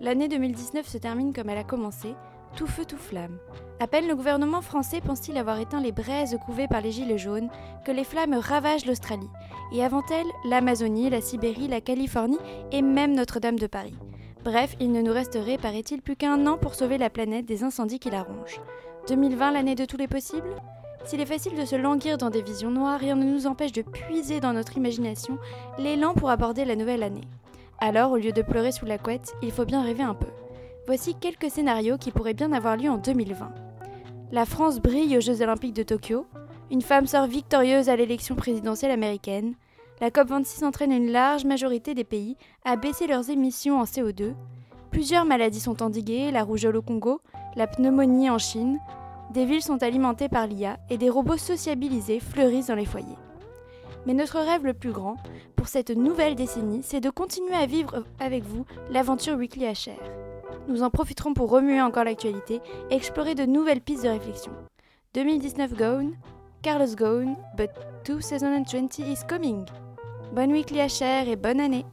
L'année 2019 se termine comme elle a commencé, tout feu tout flamme. À peine le gouvernement français pense-t-il avoir éteint les braises couvées par les gilets jaunes que les flammes ravagent l'Australie, et avant elles, l'Amazonie, la Sibérie, la Californie et même Notre-Dame de Paris. Bref, il ne nous resterait, paraît-il, plus qu'un an pour sauver la planète des incendies qui la rongent. 2020, l'année de tous les possibles? S'il est facile de se languir dans des visions noires, rien ne nous empêche de puiser dans notre imagination l'élan pour aborder la nouvelle année. Alors, au lieu de pleurer sous la couette, il faut bien rêver un peu. Voici quelques scénarios qui pourraient bien avoir lieu en 2020. La France brille aux Jeux Olympiques de Tokyo, une femme sort victorieuse à l'élection présidentielle américaine, la COP26 entraîne une large majorité des pays à baisser leurs émissions en CO2, plusieurs maladies sont endiguées, la rougeole au Congo, la pneumonie en Chine, des villes sont alimentées par l'IA et des robots sociabilisés fleurissent dans les foyers. Mais notre rêve le plus grand, pour cette nouvelle décennie, c'est de continuer à vivre avec vous l'aventure Weekly HR. Nous en profiterons pour remuer encore l'actualité et explorer de nouvelles pistes de réflexion. 2019 gone, Carlos gone, but 2020 is coming. Bonne Weekly HR et bonne année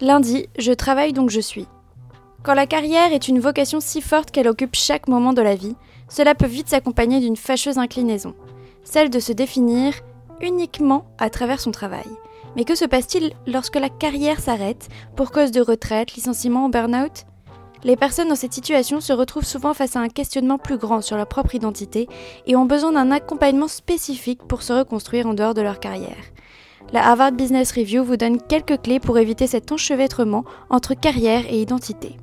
Lundi, je travaille donc je suis. Quand la carrière est une vocation si forte qu'elle occupe chaque moment de la vie, cela peut vite s'accompagner d'une fâcheuse inclinaison, celle de se définir uniquement à travers son travail. Mais que se passe-t-il lorsque la carrière s'arrête pour cause de retraite, licenciement ou burn-out? Les personnes dans cette situation se retrouvent souvent face à un questionnement plus grand sur leur propre identité et ont besoin d'un accompagnement spécifique pour se reconstruire en dehors de leur carrière. La Harvard Business Review vous donne quelques clés pour éviter cet enchevêtrement entre carrière et identité.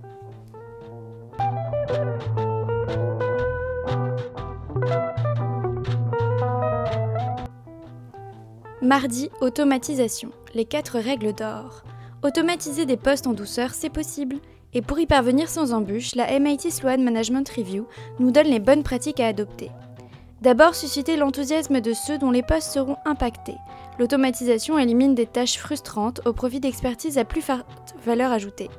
Mardi, automatisation. Les quatre règles d'or. Automatiser des postes en douceur, c'est possible. Et pour y parvenir sans embûche, la MIT Sloan Management Review nous donne les bonnes pratiques à adopter. D'abord, susciter l'enthousiasme de ceux dont les postes seront impactés. L'automatisation élimine des tâches frustrantes au profit d'expertise à plus forte valeur ajoutée.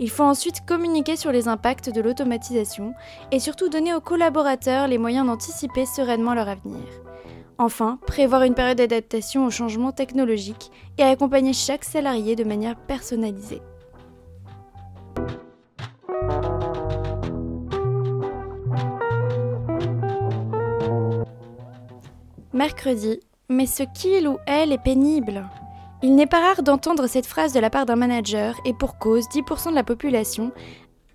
Il faut ensuite communiquer sur les impacts de l'automatisation et surtout donner aux collaborateurs les moyens d'anticiper sereinement leur avenir. Enfin, prévoir une période d'adaptation aux changements technologiques et accompagner chaque salarié de manière personnalisée. Mercredi, mais ce qu'il ou elle est pénible? Il n'est pas rare d'entendre cette phrase de la part d'un manager et pour cause, 10% de la population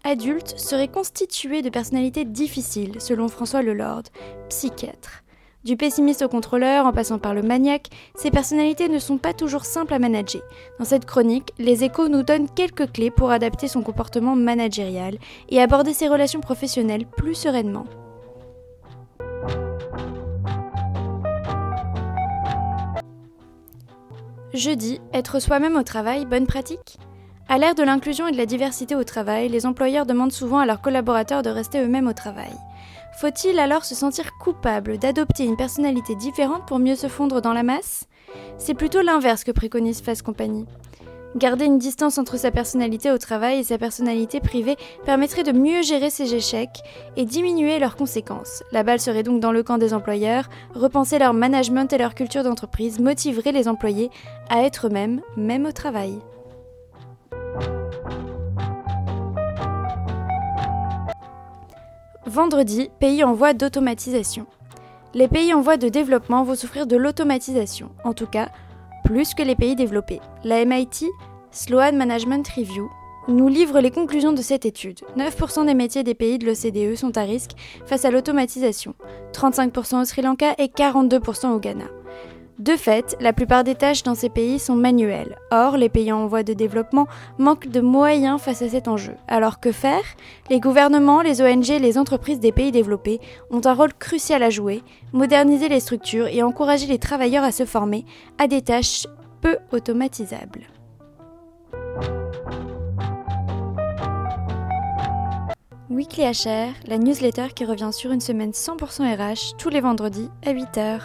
adulte serait constituée de personnalités difficiles, selon François Lelord, psychiatre. Du pessimiste au contrôleur, en passant par le maniaque, ces personnalités ne sont pas toujours simples à manager. Dans cette chronique, les échos nous donnent quelques clés pour adapter son comportement managérial et aborder ses relations professionnelles plus sereinement. Jeudi, être soi-même au travail, bonne pratique À l'ère de l'inclusion et de la diversité au travail, les employeurs demandent souvent à leurs collaborateurs de rester eux-mêmes au travail. Faut-il alors se sentir coupable d'adopter une personnalité différente pour mieux se fondre dans la masse? C'est plutôt l'inverse que préconise Fast Company. Garder une distance entre sa personnalité au travail et sa personnalité privée permettrait de mieux gérer ses échecs et diminuer leurs conséquences. La balle serait donc dans le camp des employeurs, repenser leur management et leur culture d'entreprise motiverait les employés à être eux-mêmes, même au travail. Vendredi, pays en voie d'automatisation. Les pays en voie de développement vont souffrir de l'automatisation, en tout cas plus que les pays développés. La MIT Sloan Management Review nous livre les conclusions de cette étude. 9% des métiers des pays de l'OCDE sont à risque face à l'automatisation, 35% au Sri Lanka et 42% au Ghana. De fait, la plupart des tâches dans ces pays sont manuelles. Or, les pays en voie de développement manquent de moyens face à cet enjeu. Alors que faire? Les gouvernements, les ONG et les entreprises des pays développés ont un rôle crucial à jouer, moderniser les structures et encourager les travailleurs à se former à des tâches peu automatisables. Weekly HR, la newsletter qui revient sur une semaine 100% RH tous les vendredis à 8h.